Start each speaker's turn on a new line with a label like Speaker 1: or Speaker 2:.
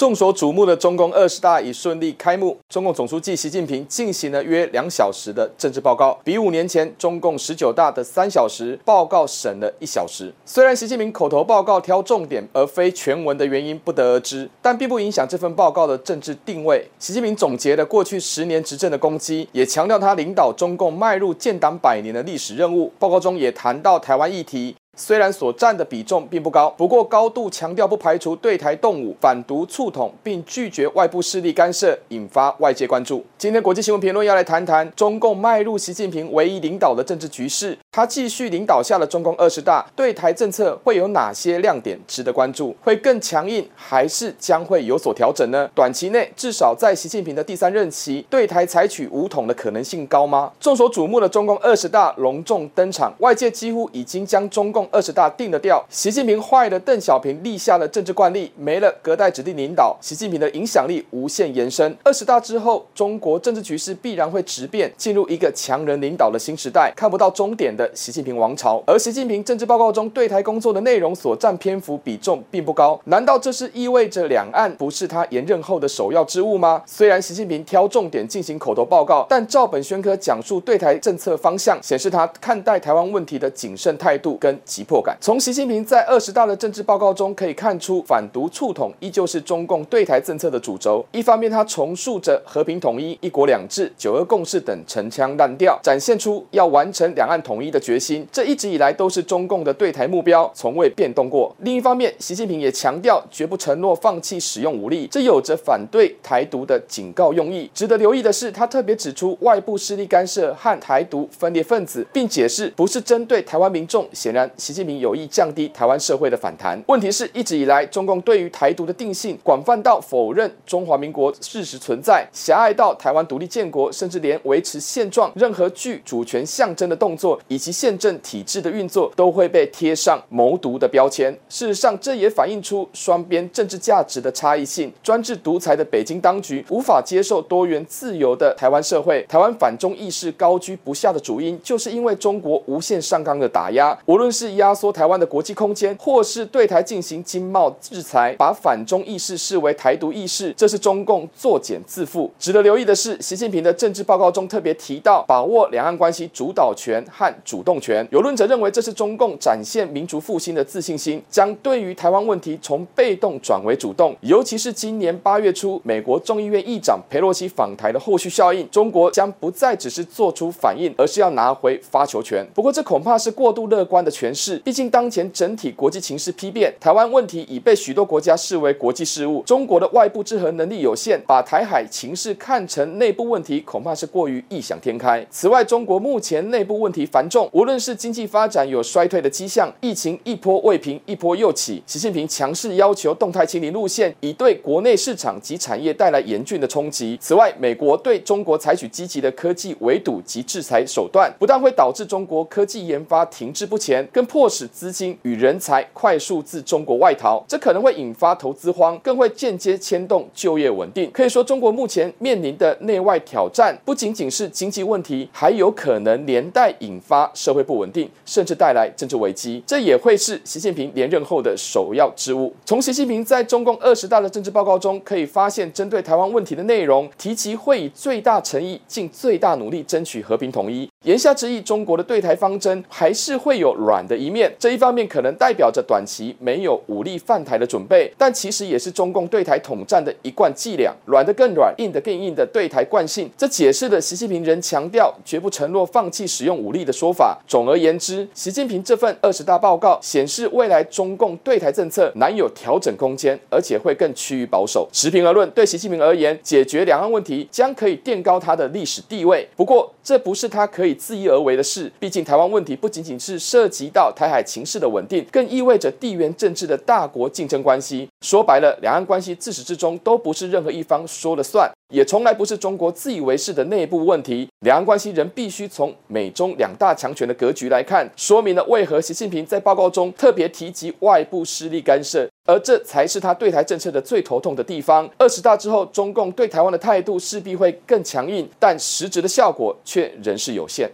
Speaker 1: 众所瞩目的中共二十大已顺利开幕，中共总书记习近平进行了约两小时的政治报告，比五年前中共十九大的三小时报告省了一小时。虽然习近平口头报告挑重点而非全文的原因不得而知，但并不影响这份报告的政治定位。习近平总结了过去十年执政的功绩，也强调他领导中共迈入建党百年的历史任务。报告中也谈到台湾议题。虽然所占的比重并不高，不过高度强调不排除对台动武、反独促统，并拒绝外部势力干涉，引发外界关注。今天国际新闻评论要来谈谈中共迈入习近平唯一领导的政治局势，他继续领导下的中共二十大对台政策会有哪些亮点值得关注？会更强硬，还是将会有所调整呢？短期内，至少在习近平的第三任期，对台采取武统的可能性高吗？众所瞩目的中共二十大隆重登场，外界几乎已经将中共二十大定了调，习近平坏了邓小平立下的政治惯例，没了隔代指定领导，习近平的影响力无限延伸。二十大之后，中国政治局势必然会质变，进入一个强人领导的新时代，看不到终点的习近平王朝。而习近平政治报告中对台工作的内容所占篇幅比重并不高，难道这是意味着两岸不是他延任后的首要之务吗？虽然习近平挑重点进行口头报告，但照本宣科讲述对台政策方向，显示他看待台湾问题的谨慎态度跟。急迫感。从习近平在二十大的政治报告中可以看出，反独促统依旧是中共对台政策的主轴。一方面，他重述着和平统一、一国两制、九二共识等陈腔滥调，展现出要完成两岸统一的决心。这一直以来都是中共的对台目标，从未变动过。另一方面，习近平也强调绝不承诺放弃使用武力，这有着反对台独的警告用意。值得留意的是，他特别指出外部势力干涉和台独分裂分子，并解释不是针对台湾民众。显然。习近平有意降低台湾社会的反弹。问题是一直以来，中共对于台独的定性广泛到否认中华民国事实存在，狭隘到台湾独立建国，甚至连维持现状任何具主权象征的动作以及宪政体制的运作都会被贴上谋独的标签。事实上，这也反映出双边政治价值的差异性。专制独裁的北京当局无法接受多元自由的台湾社会，台湾反中意识高居不下的主因，就是因为中国无限上纲的打压，无论是。压缩台湾的国际空间，或是对台进行经贸制裁，把反中意识视为台独意识，这是中共作茧自负。值得留意的是，习近平的政治报告中特别提到把握两岸关系主导权和主动权。有论者认为，这是中共展现民族复兴的自信心，将对于台湾问题从被动转为主动。尤其是今年八月初，美国众议院议长佩洛西访台的后续效应，中国将不再只是做出反应，而是要拿回发球权。不过，这恐怕是过度乐观的诠释。是，毕竟当前整体国际情势丕变，台湾问题已被许多国家视为国际事务。中国的外部制衡能力有限，把台海情势看成内部问题，恐怕是过于异想天开。此外，中国目前内部问题繁重，无论是经济发展有衰退的迹象，疫情一波未平，一波又起。习近平强势要求动态清零路线，已对国内市场及产业带来严峻的冲击。此外，美国对中国采取积极的科技围堵及制裁手段，不但会导致中国科技研发停滞不前，更迫使资金与人才快速自中国外逃，这可能会引发投资荒，更会间接牵动就业稳定。可以说，中国目前面临的内外挑战不仅仅是经济问题，还有可能连带引发社会不稳定，甚至带来政治危机。这也会是习近平连任后的首要之务。从习近平在中共二十大的政治报告中可以发现，针对台湾问题的内容，提及会以最大诚意、尽最大努力争取和平统一。言下之意，中国的对台方针还是会有软的一面。这一方面可能代表着短期没有武力犯台的准备，但其实也是中共对台统战的一贯伎俩。软的更软，硬的更硬的对台惯性，这解释了习近平仍强调绝不承诺放弃使用武力的说法。总而言之，习近平这份二十大报告显示，未来中共对台政策难有调整空间，而且会更趋于保守。持平而论，对习近平而言，解决两岸问题将可以垫高他的历史地位。不过，这不是他可以。自意而为的事，毕竟台湾问题不仅仅是涉及到台海情势的稳定，更意味着地缘政治的大国竞争关系。说白了，两岸关系自始至终都不是任何一方说了算，也从来不是中国自以为是的内部问题。两岸关系仍必须从美中两大强权的格局来看，说明了为何习近平在报告中特别提及外部势力干涉，而这才是他对台政策的最头痛的地方。二十大之后，中共对台湾的态度势必会更强硬，但实质的效果却仍是有限。